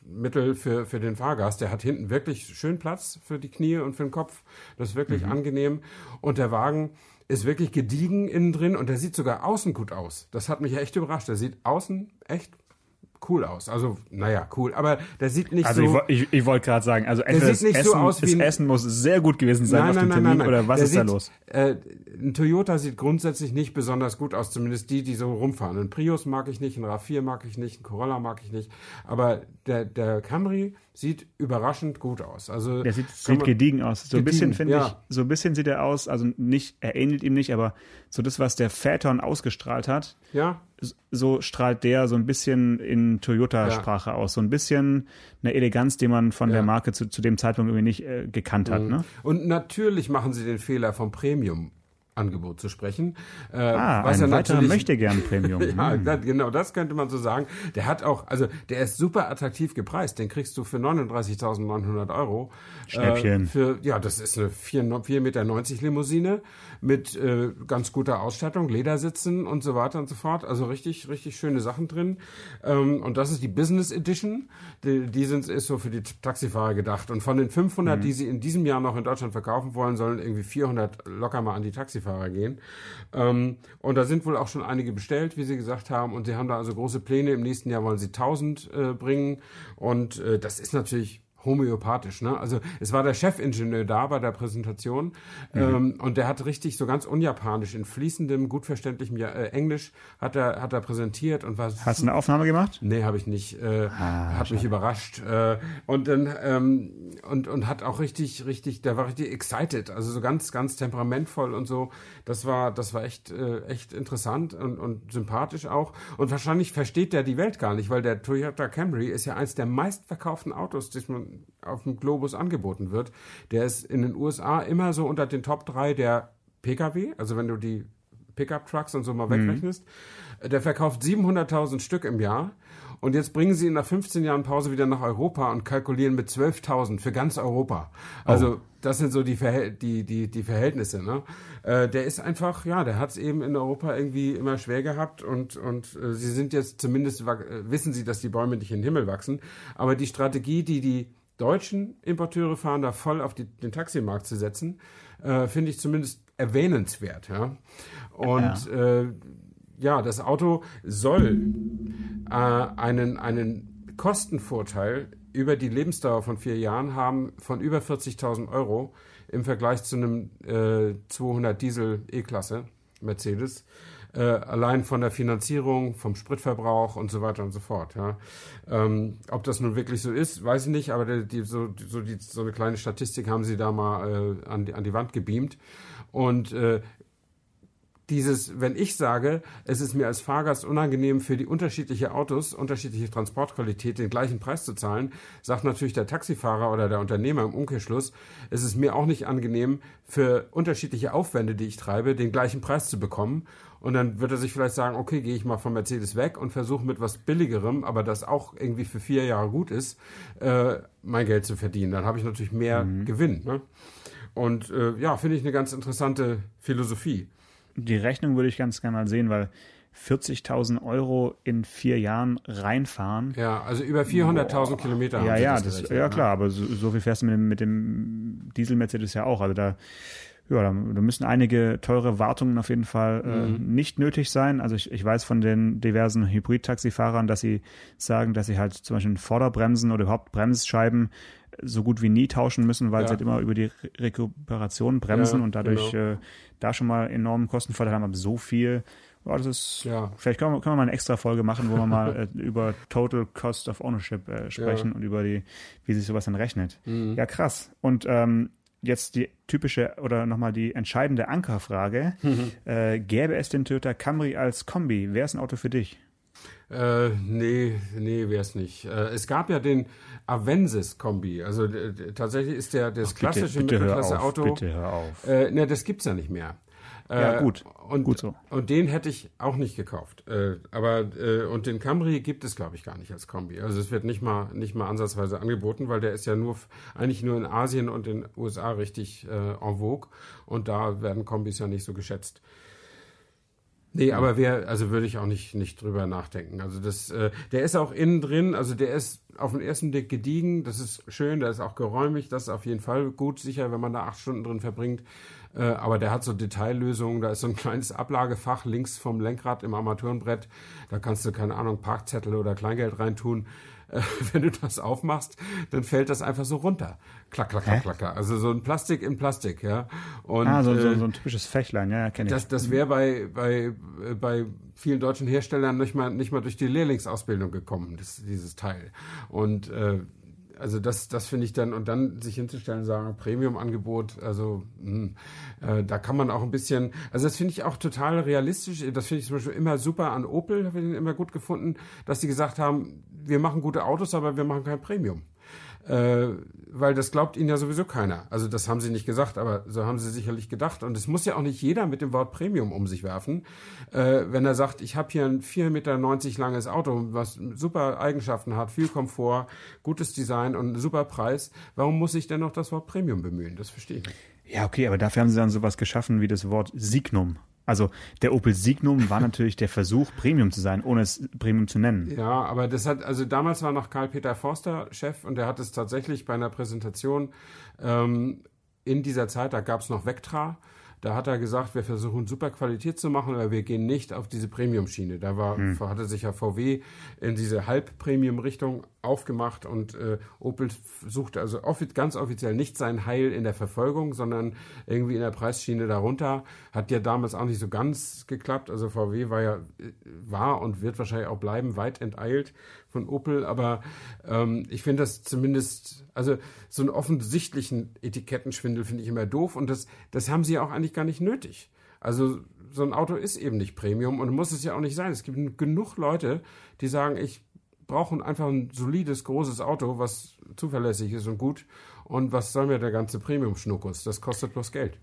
Beförderungsmittel für, für den Fahrgast. Der hat hinten wirklich schön Platz für die Knie und für den Kopf. Das ist wirklich mhm. angenehm. Und der Wagen ist wirklich gediegen innen drin und der sieht sogar außen gut aus. Das hat mich echt überrascht. Der sieht außen echt cool aus. Also, naja, cool. Aber der sieht nicht also so. Also, ich, ich, ich wollte gerade sagen, also entweder das, Essen, so aus das Essen muss sehr gut gewesen sein nein, auf dem nein, Termin nein, oder was der ist sieht, da los? Äh, ein Toyota sieht grundsätzlich nicht besonders gut aus, zumindest die, die so rumfahren. Ein Prius mag ich nicht, ein RAV4 mag ich nicht, ein Corolla mag ich nicht. Aber der, der Camry sieht überraschend gut aus. Also der sieht, sieht gediegen aus. So ein bisschen finde ja. ich, so ein bisschen sieht er aus, also nicht, er ähnelt ihm nicht, aber so das, was der Phaeton ausgestrahlt hat, ja. So strahlt der so ein bisschen in Toyota-Sprache ja. aus. So ein bisschen eine Eleganz, die man von ja. der Marke zu, zu dem Zeitpunkt irgendwie nicht äh, gekannt hat. Mhm. Ne? Und natürlich machen sie den Fehler vom Premium Angebot zu sprechen. Äh, ah, was ein weiterer möchte gern Premium. [LAUGHS] ja, hm. das, genau, das könnte man so sagen. Der hat auch, also der ist super attraktiv gepreist. Den kriegst du für 39.900 Euro. Schnäppchen. Äh, für, ja, das ist eine 4,90 Meter Limousine mit äh, ganz guter Ausstattung, Ledersitzen und so weiter und so fort. Also richtig, richtig schöne Sachen drin. Ähm, und das ist die Business Edition. Die, die sind, ist so für die Taxifahrer gedacht. Und von den 500, mhm. die sie in diesem Jahr noch in Deutschland verkaufen wollen, sollen irgendwie 400 locker mal an die Taxifahrer gehen. Ähm, und da sind wohl auch schon einige bestellt, wie sie gesagt haben. Und sie haben da also große Pläne. Im nächsten Jahr wollen sie 1000 äh, bringen. Und äh, das ist natürlich homöopathisch. Ne? Also es war der Chefingenieur da bei der Präsentation mhm. ähm, und der hat richtig so ganz unjapanisch in fließendem, gut verständlichem äh, Englisch hat er hat er präsentiert und war. Hast du eine Aufnahme gemacht? Nee, habe ich nicht. Äh, ah, hat schade. mich überrascht äh, und dann ähm, und und hat auch richtig richtig, der war richtig excited, also so ganz ganz temperamentvoll und so. Das war das war echt äh, echt interessant und und sympathisch auch und wahrscheinlich versteht der die Welt gar nicht, weil der Toyota Camry ist ja eins der meistverkauften Autos, das man auf dem Globus angeboten wird. Der ist in den USA immer so unter den Top 3 der Pkw, also wenn du die Pickup-Trucks und so mal mhm. wegrechnest. Der verkauft 700.000 Stück im Jahr. Und jetzt bringen sie ihn nach 15 Jahren Pause wieder nach Europa und kalkulieren mit 12.000 für ganz Europa. Also oh. das sind so die, Verhäl die, die, die Verhältnisse. Ne? Äh, der ist einfach, ja, der hat es eben in Europa irgendwie immer schwer gehabt und, und äh, sie sind jetzt zumindest, äh, wissen sie, dass die Bäume nicht in den Himmel wachsen. Aber die Strategie, die die deutschen Importeure fahren, da voll auf die, den Taximarkt zu setzen, äh, finde ich zumindest erwähnenswert. Ja? Und ja. Äh, ja, das Auto soll äh, einen, einen Kostenvorteil über die Lebensdauer von vier Jahren haben von über 40.000 Euro im Vergleich zu einem äh, 200 Diesel E-Klasse Mercedes äh, allein von der Finanzierung, vom Spritverbrauch und so weiter und so fort. Ja. Ähm, ob das nun wirklich so ist, weiß ich nicht, aber die, die, so, so, die, so eine kleine Statistik haben sie da mal äh, an, die, an die Wand gebeamt. Und äh, dieses, wenn ich sage, es ist mir als Fahrgast unangenehm, für die unterschiedlichen Autos, unterschiedliche Transportqualität den gleichen Preis zu zahlen, sagt natürlich der Taxifahrer oder der Unternehmer im Umkehrschluss, es ist mir auch nicht angenehm, für unterschiedliche Aufwände, die ich treibe, den gleichen Preis zu bekommen. Und dann wird er sich vielleicht sagen, okay, gehe ich mal von Mercedes weg und versuche mit was Billigerem, aber das auch irgendwie für vier Jahre gut ist, äh, mein Geld zu verdienen. Dann habe ich natürlich mehr mhm. Gewinn. Ne? Und äh, ja, finde ich eine ganz interessante Philosophie. Die Rechnung würde ich ganz gerne mal sehen, weil 40.000 Euro in vier Jahren reinfahren. Ja, also über 400.000 Kilometer. Ja, ja, das, ja ne? klar, aber so, so, viel fährst du mit dem, mit dem Diesel-Mercedes ja auch. Also da ja, da, müssen einige teure Wartungen auf jeden Fall äh, mhm. nicht nötig sein. Also ich, ich weiß von den diversen Hybrid-Taxifahrern, dass sie sagen, dass sie halt zum Beispiel Vorderbremsen oder überhaupt Bremsscheiben so gut wie nie tauschen müssen, weil ja. sie halt immer über die Re Rekuperation bremsen ja, und dadurch genau. äh, da schon mal enormen Kostenvorteil haben. Aber so viel, oh, das ist, ja. vielleicht können wir, können wir mal eine extra Folge machen, wo wir mal [LAUGHS] äh, über Total Cost of Ownership äh, sprechen und über die, wie sich sowas dann rechnet. Mhm. Ja, krass. Und ähm, jetzt die typische oder nochmal die entscheidende Ankerfrage. Mhm. [LAUGHS] Äh, gäbe es den Toyota Camry als Kombi? Wäre es ein Auto für dich? Äh, nee, nee, wäre es nicht. Äh, es gab ja den Avensis-Kombi. Also tatsächlich ist der das Ach, klassische Mittelklasse-Auto. Bitte hör auf. Äh, ne, das gibt's ja nicht mehr. Ja, äh, gut. Und, gut so. und den hätte ich auch nicht gekauft. Äh, aber äh, und den Camry gibt es, glaube ich, gar nicht als Kombi. Also es wird nicht mal nicht mal ansatzweise angeboten, weil der ist ja nur eigentlich nur in Asien und in den USA richtig äh, en vogue und da werden Kombis ja nicht so geschätzt. Nee, aber wer, also würde ich auch nicht, nicht drüber nachdenken. Also das, äh, der ist auch innen drin, also der ist auf den ersten Blick gediegen, das ist schön, der ist auch geräumig, das ist auf jeden Fall gut, sicher, wenn man da acht Stunden drin verbringt. Äh, aber der hat so Detaillösungen, da ist so ein kleines Ablagefach links vom Lenkrad im Armaturenbrett, da kannst du, keine Ahnung, Parkzettel oder Kleingeld reintun. Äh, [LAUGHS] wenn du das aufmachst, dann fällt das einfach so runter. Klack, klack, klack, klack. Also so ein Plastik in Plastik, ja. Und, ah, so, so, so ein typisches Fächlein, ja, kenne ich. Das, das wäre bei, bei, bei vielen deutschen Herstellern nicht mal, nicht mal durch die Lehrlingsausbildung gekommen, das, dieses Teil. Und äh, also das, das finde ich dann, und dann sich hinzustellen, sagen, Premium-Angebot, also mh, hm, äh, da kann man auch ein bisschen, also das finde ich auch total realistisch, das finde ich zum Beispiel immer super an Opel, habe ich den immer gut gefunden, dass sie gesagt haben, wir machen gute Autos, aber wir machen kein Premium äh, weil das glaubt ihnen ja sowieso keiner. Also das haben sie nicht gesagt, aber so haben sie sicherlich gedacht. Und es muss ja auch nicht jeder mit dem Wort Premium um sich werfen. Äh, wenn er sagt, ich habe hier ein 4,90 Meter langes Auto, was super Eigenschaften hat, viel Komfort, gutes Design und super Preis, warum muss ich denn noch das Wort Premium bemühen? Das verstehe ich nicht. Ja, okay, aber dafür haben sie dann sowas geschaffen wie das Wort Signum. Also der Opel Signum war natürlich der Versuch, Premium zu sein, ohne es Premium zu nennen. Ja, aber das hat, also damals war noch Karl-Peter Forster Chef und der hat es tatsächlich bei einer Präsentation ähm, in dieser Zeit, da gab es noch Vectra, da hat er gesagt, wir versuchen super Qualität zu machen, aber wir gehen nicht auf diese Premium-Schiene. Da war, hm. hatte sich ja VW in diese Halb-Premium-Richtung aufgemacht und äh, Opel suchte also offi ganz offiziell nicht sein Heil in der Verfolgung, sondern irgendwie in der Preisschiene darunter. Hat ja damals auch nicht so ganz geklappt. Also VW war ja war und wird wahrscheinlich auch bleiben weit enteilt von Opel, aber ähm, ich finde das zumindest, also so einen offensichtlichen Etikettenschwindel finde ich immer doof und das, das haben sie auch eigentlich gar nicht nötig. Also so ein Auto ist eben nicht Premium und muss es ja auch nicht sein. Es gibt genug Leute, die sagen, ich brauchen einfach ein solides, großes Auto, was zuverlässig ist und gut. Und was soll mir der ganze Premium-Schnuckus? Das kostet bloß Geld.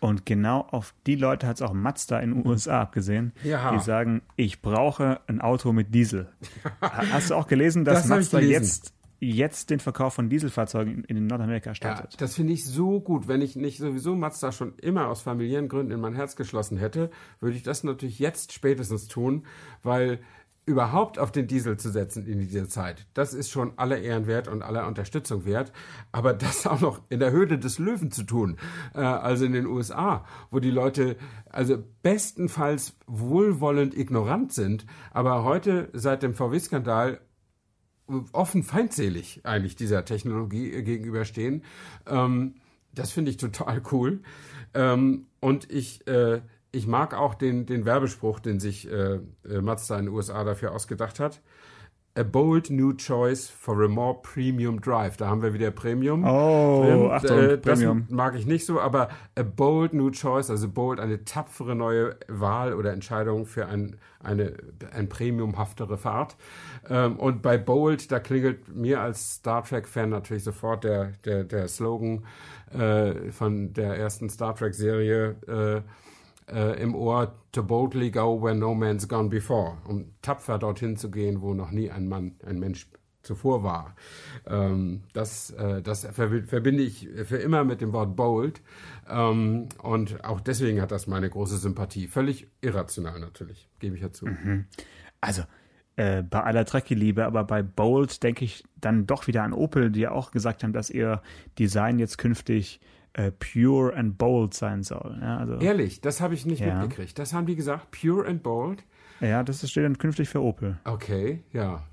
Und genau auf die Leute hat es auch Mazda in den USA abgesehen, ja. die sagen, ich brauche ein Auto mit Diesel. [LAUGHS] Hast du auch gelesen, dass das Mazda jetzt, jetzt den Verkauf von Dieselfahrzeugen in, in Nordamerika startet? Ja, das finde ich so gut. Wenn ich nicht sowieso Mazda schon immer aus familiären Gründen in mein Herz geschlossen hätte, würde ich das natürlich jetzt spätestens tun, weil überhaupt auf den Diesel zu setzen in dieser Zeit, das ist schon aller Ehren wert und aller Unterstützung wert. Aber das auch noch in der Höhle des Löwen zu tun, äh, also in den USA, wo die Leute also bestenfalls wohlwollend ignorant sind, aber heute seit dem VW-Skandal offen feindselig eigentlich dieser Technologie gegenüberstehen. Ähm, das finde ich total cool. Ähm, und ich äh, ich mag auch den, den Werbespruch, den sich äh, äh Mazda in den USA dafür ausgedacht hat. A bold new choice for a more premium drive. Da haben wir wieder Premium. Oh, drin. Achtung, äh, das Premium. mag ich nicht so, aber a bold new choice, also bold, eine tapfere neue Wahl oder Entscheidung für ein, eine ein premiumhaftere Fahrt. Ähm, und bei bold, da klingelt mir als Star Trek-Fan natürlich sofort der, der, der Slogan äh, von der ersten Star Trek-Serie. Äh, äh, im Ohr To boldly go where no man's gone before, um tapfer dorthin zu gehen, wo noch nie ein Mann, ein Mensch zuvor war. Ähm, das, äh, das verbinde ich für immer mit dem Wort bold. Ähm, und auch deswegen hat das meine große Sympathie. Völlig irrational natürlich, gebe ich ja zu. Mhm. Also, äh, bei aller Trekkie-Liebe, aber bei Bold denke ich dann doch wieder an Opel, die ja auch gesagt haben, dass ihr Design jetzt künftig äh, pure and bold sein soll. Ja, also, Ehrlich, das habe ich nicht ja. mitgekriegt. Das haben die gesagt, pure and bold. Ja, das steht dann künftig für Opel. Okay, ja.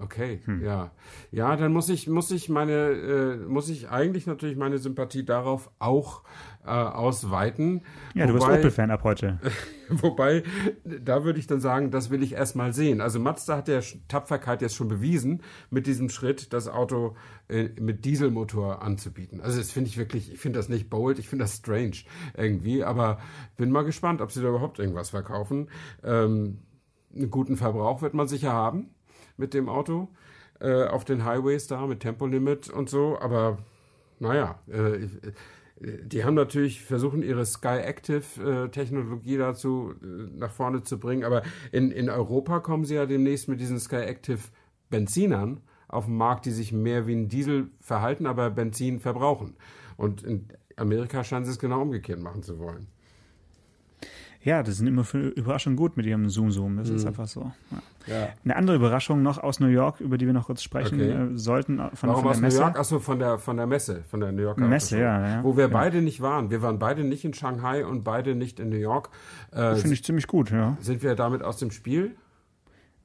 Okay, hm. ja. Ja, dann muss ich, muss ich meine, äh, muss ich eigentlich natürlich meine Sympathie darauf auch äh, ausweiten. Ja, wobei, du bist Opel-Fan ab heute. [LAUGHS] wobei, da würde ich dann sagen, das will ich erst mal sehen. Also Mazda hat ja Tapferkeit jetzt schon bewiesen, mit diesem Schritt das Auto äh, mit Dieselmotor anzubieten. Also das finde ich wirklich, ich finde das nicht bold, ich finde das strange irgendwie, aber bin mal gespannt, ob sie da überhaupt irgendwas verkaufen. Ähm, einen guten Verbrauch wird man sicher haben mit dem Auto äh, auf den Highways da mit Tempolimit und so, aber naja, äh, die haben natürlich versuchen, ihre Sky Active äh, Technologie dazu äh, nach vorne zu bringen, aber in, in Europa kommen sie ja demnächst mit diesen Sky Active Benzinern auf den Markt, die sich mehr wie ein Diesel verhalten, aber Benzin verbrauchen. Und in Amerika scheinen sie es genau umgekehrt machen zu wollen. Ja, das sind immer für Überraschungen gut mit ihrem Zoom-Zoom. Das mhm. ist einfach so. Ja. Ja. Eine andere Überraschung noch aus New York, über die wir noch kurz sprechen Okay. äh, sollten. Von, Warum von aus der Messe. New York? Achso, von der, von der Messe, von der New Yorker Messe, ja, ja. Wo wir beide nicht waren. Wir waren beide nicht in Shanghai und beide nicht in New York. Äh, Finde ich ziemlich gut, ja. sind wir damit aus dem Spiel?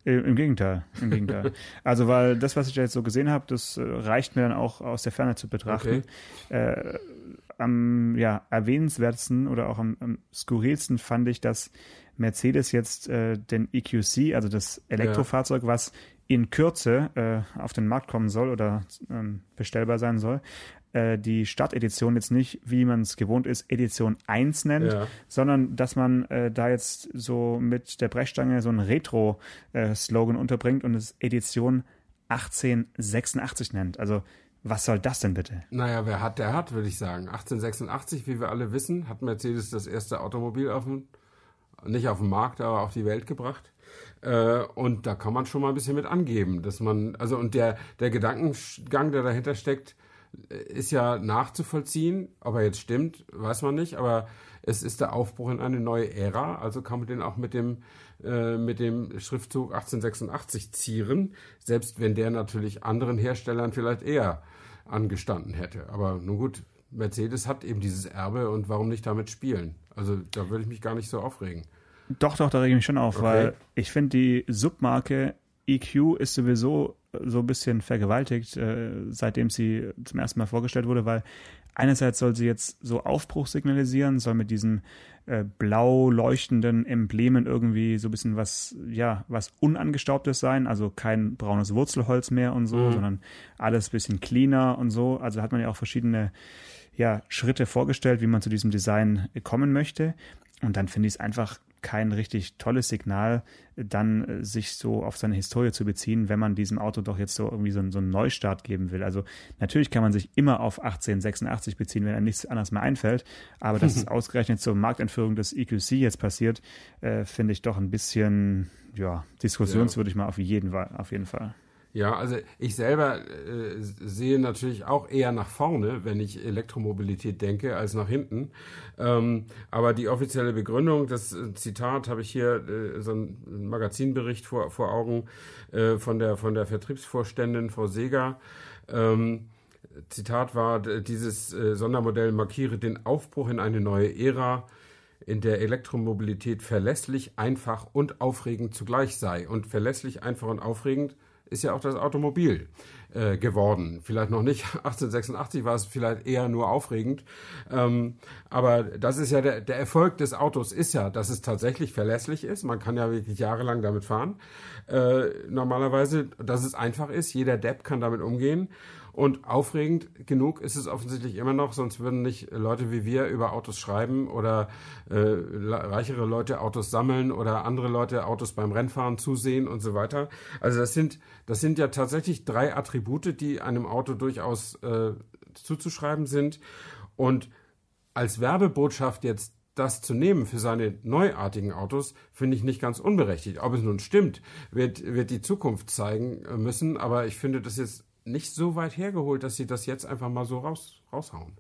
Äh, Im Gegenteil, im Gegenteil. [LAUGHS] also, weil das, was ich da jetzt so gesehen habe, das äh, reicht mir dann auch aus der Ferne zu betrachten. Äh, am ja, erwähnenswertesten oder auch am, am skurrilsten fand ich, dass Mercedes jetzt äh, den EQC, also das Elektrofahrzeug, was in Kürze äh, auf den Markt kommen soll oder ähm, bestellbar sein soll, äh, die Startedition jetzt nicht, wie man es gewohnt ist, Edition 1 nennt, Ja. sondern dass man äh, da jetzt so mit der Brechstange so einen Retro-Slogan unterbringt und es Edition 1886 nennt. Also was soll das denn bitte? Naja, wer hat, der hat, würde ich sagen. 1886, wie wir alle wissen, hat Mercedes das erste Automobil auf dem, nicht auf den Markt, aber auf die Welt gebracht. Äh, und da kann man schon mal ein bisschen mit angeben, dass man, also und der, der Gedankengang, der dahinter steckt, äh, ist ja nachzuvollziehen. Ob er jetzt stimmt, weiß man nicht, aber es ist der Aufbruch in eine neue Ära, also kann man den auch mit dem, äh, mit dem Schriftzug 1886 zieren, selbst wenn der natürlich anderen Herstellern vielleicht eher angestanden hätte. Aber nun gut, Mercedes hat eben dieses Erbe und warum nicht damit spielen? Also da würde ich mich gar nicht so aufregen. Doch, doch, da rege ich mich schon auf, Okay. weil ich finde, die Submarke EQ ist sowieso so ein bisschen vergewaltigt, äh, seitdem sie zum ersten Mal vorgestellt wurde, weil einerseits soll sie jetzt so Aufbruch signalisieren, soll mit diesen äh, blau leuchtenden Emblemen irgendwie so ein bisschen was, ja, was Unangestaubtes sein, also kein braunes Wurzelholz mehr und so, sondern alles ein bisschen cleaner und so. Also hat man ja auch verschiedene ja, Schritte vorgestellt, wie man zu diesem Design kommen möchte. Und dann finde ich es einfach kein richtig tolles Signal, dann äh, sich so auf seine Historie zu beziehen, wenn man diesem Auto doch jetzt so irgendwie so, einen- so einen Neustart geben will. Also natürlich kann man sich immer auf 1886 beziehen, wenn einem nichts anderes mehr einfällt, aber dass es [LAUGHS] ausgerechnet zur Marktentführung des EQC jetzt passiert, äh, finde ich doch ein bisschen, ja, diskussionswürdig mal auf jeden. Auf jeden Fall. Ja, also ich selber äh, sehe natürlich auch eher nach vorne, wenn ich Elektromobilität denke, als nach hinten. Ähm, aber die offizielle Begründung, das äh, Zitat habe ich hier, äh, so ein Magazinbericht vor, vor Augen äh, von, der, von der Vertriebsvorständin Frau Seger. Ähm, Zitat war, dieses äh, Sondermodell markiere den Aufbruch in eine neue Ära, in der Elektromobilität verlässlich, einfach und aufregend zugleich sei. Und verlässlich, einfach und aufregend ist ja auch das Automobil äh, geworden. Vielleicht noch nicht [LAUGHS] 1886 war es vielleicht eher nur aufregend. Ähm, aber das ist ja der, der Erfolg des Autos ist ja, dass es tatsächlich verlässlich ist. Man kann ja wirklich jahrelang damit fahren. Äh, normalerweise, dass es einfach ist. Jeder Depp kann damit umgehen. Und aufregend genug ist es offensichtlich immer noch, sonst würden nicht Leute wie wir über Autos schreiben oder äh, reichere Leute Autos sammeln oder andere Leute Autos beim Rennfahren zusehen und so weiter. Also das sind, das sind ja tatsächlich drei Attribute, die einem Auto durchaus äh, zuzuschreiben sind. Und als Werbebotschaft jetzt das zu nehmen für seine neuartigen Autos, finde ich nicht ganz unberechtigt. Ob es nun stimmt, wird, wird die Zukunft zeigen müssen, aber ich finde das jetzt nicht so weit hergeholt, dass sie das jetzt einfach mal so raus, raushauen.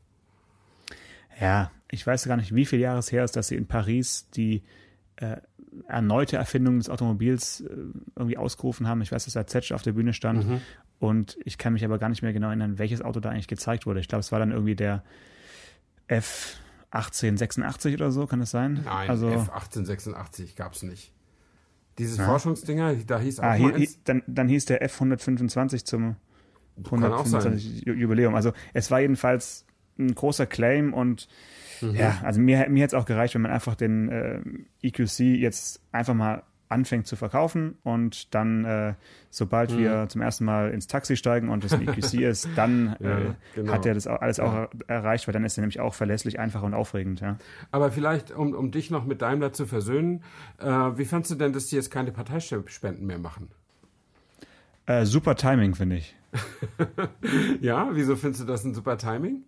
Ja, ich weiß gar nicht, wie viel Jahres her ist, dass sie in Paris die äh, erneute Erfindung des Automobils äh, irgendwie ausgerufen haben. Ich weiß, dass da Zetsch auf der Bühne stand Mhm. und ich kann mich aber gar nicht mehr genau erinnern, welches Auto da eigentlich gezeigt wurde. Ich glaube, es war dann irgendwie der F1886 oder so, kann es sein? Nein, also, F1886 gab es nicht. Dieses Ja. Forschungsdinger, da hieß auch ah, hier, eins, dann, dann hieß der F125 zum. 125 Ju- Jubiläum. Also es war jedenfalls ein großer Claim und Mhm. ja, also mir, mir hätte es auch gereicht, wenn man einfach den äh, EQC jetzt einfach mal anfängt zu verkaufen und dann, äh, sobald mhm. wir zum ersten Mal ins Taxi steigen und es ein EQC ist, dann ja, äh, genau. hat er das alles auch ja. erreicht, weil dann ist er nämlich auch verlässlich, einfach und aufregend. Ja. Aber vielleicht, um, um dich noch mit Daimler zu versöhnen, äh, wie fandst du denn, dass die jetzt keine Parteispenden mehr machen? Äh, super Timing, finde ich. [LAUGHS] ja, wieso findest du das ein super Timing?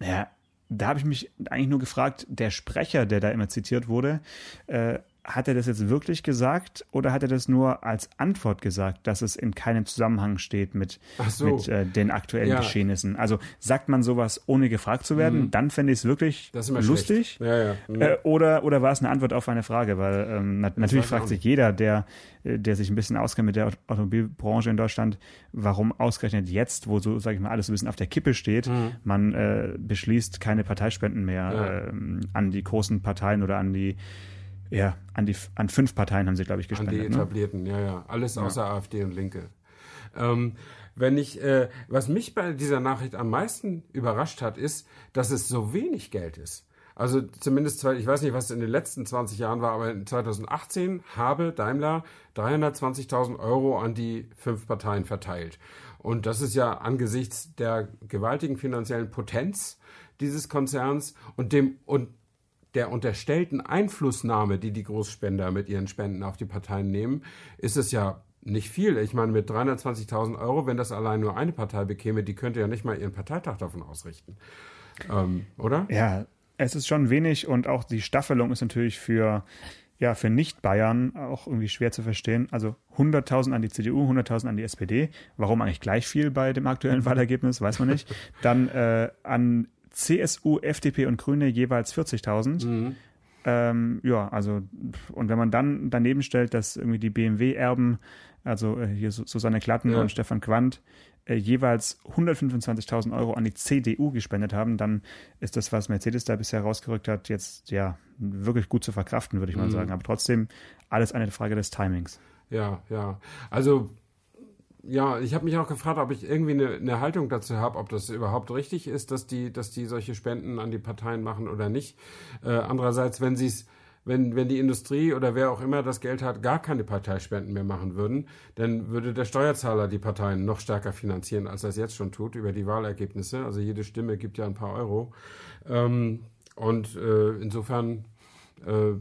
Ja, da habe ich mich eigentlich nur gefragt, der Sprecher, der da immer zitiert wurde, äh, hat er das jetzt wirklich gesagt oder hat er das nur als Antwort gesagt, dass es in keinem Zusammenhang steht mit, so. mit äh, den aktuellen ja. Geschehnissen? Also sagt man sowas, ohne gefragt zu werden, mhm. dann fände ich es wirklich lustig. Ja, ja. Mhm. Äh, oder, oder war es eine Antwort auf eine Frage? Weil ähm, na, natürlich fragt sich jeder, der, äh, der sich ein bisschen auskennt mit der Automobilbranche in Deutschland, warum ausgerechnet jetzt, wo so, sage ich mal, alles ein bisschen auf der Kippe steht, mhm. man äh, beschließt, keine Parteispenden mehr ähm, an die großen Parteien oder an die ja, an, die, an fünf Parteien haben sie, glaube ich, gespendet. An die ne? etablierten, ne? ja, ja. Alles außer ja. AfD und Linke. Ähm, wenn ich, äh, was mich bei dieser Nachricht am meisten überrascht hat, ist, dass es so wenig Geld ist. Also zumindest, ich weiß nicht, was in den letzten 20 Jahren war, aber in 2018 habe Daimler 320.000 Euro an die fünf Parteien verteilt. Und das ist ja angesichts der gewaltigen finanziellen Potenz dieses Konzerns und dem und der unterstellten Einflussnahme, die die Großspender mit ihren Spenden auf die Parteien nehmen, ist es ja nicht viel. Ich meine, mit 320.000 Euro, wenn das allein nur eine Partei bekäme, die könnte ja nicht mal ihren Parteitag davon ausrichten. Ähm, oder? Ja, es ist schon wenig und auch die Staffelung ist natürlich für, ja, für Nicht-Bayern auch irgendwie schwer zu verstehen. Also 100.000 an die CDU, 100.000 an die SPD. Warum eigentlich gleich viel bei dem aktuellen [LAUGHS] Wahlergebnis, weiß man nicht. Dann äh, an CSU, FDP und Grüne jeweils 40.000. Mhm. Ähm, ja, also, und wenn man dann daneben stellt, dass irgendwie die BMW-Erben, also äh, hier Susanne Klatten ja. und Stefan Quandt, äh, jeweils 125.000 Euro an die CDU gespendet haben, dann ist das, was Mercedes da bisher rausgerückt hat, jetzt ja wirklich gut zu verkraften, würde ich mal mhm. sagen. Aber trotzdem alles eine Frage des Timings. Ja, ja. Also ja, ich habe mich auch gefragt, ob ich irgendwie eine, eine Haltung dazu habe, ob das überhaupt richtig ist, dass die, dass die solche Spenden an die Parteien machen oder nicht. Äh, andererseits, wenn sie es wenn, wenn die Industrie oder wer auch immer das Geld hat, gar keine Parteispenden mehr machen würden, dann würde der Steuerzahler die Parteien noch stärker finanzieren, als er es jetzt schon tut, über die Wahlergebnisse. Also jede Stimme gibt ja ein paar Euro. Ähm, und äh, insofern äh,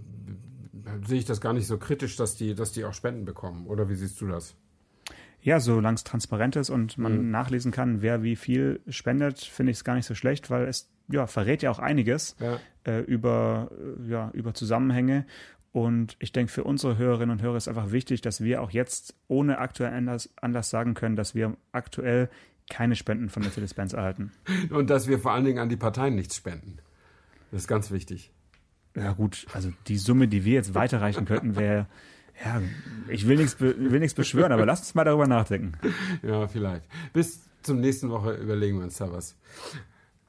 sehe ich das gar nicht so kritisch, dass die, dass die auch Spenden bekommen. Oder wie siehst du das? Ja, solange es transparent ist und man mhm. nachlesen kann, wer wie viel spendet, finde ich es gar nicht so schlecht, weil es ja, verrät ja auch einiges ja. Äh, über, ja, über Zusammenhänge. Und ich denke, für unsere Hörerinnen und Hörer ist einfach wichtig, dass wir auch jetzt ohne aktuellen Anlass, Anlass sagen können, dass wir aktuell keine Spenden von Mercedes-Benz erhalten. [LAUGHS] Und dass wir vor allen Dingen an die Parteien nichts spenden. Das ist ganz wichtig. Ja gut, also die Summe, die wir jetzt weiterreichen könnten, wäre ja, ich will nichts will nichts beschwören, aber lass uns mal darüber nachdenken. [LAUGHS] Ja, vielleicht. Bis zum nächsten Woche überlegen wir uns da was.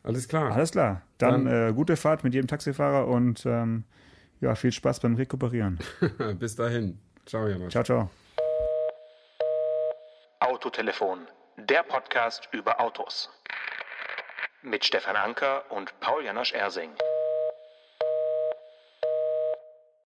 Alles klar. Alles klar. Dann, Dann äh, gute Fahrt mit jedem Taxifahrer und ähm, ja, viel Spaß beim Rekuperieren. [LAUGHS] Bis dahin. Ciao, Janosch. Ciao, ciao. Autotelefon, der Podcast über Autos. Mit Stefan Anker und Paul Janosch Ersing.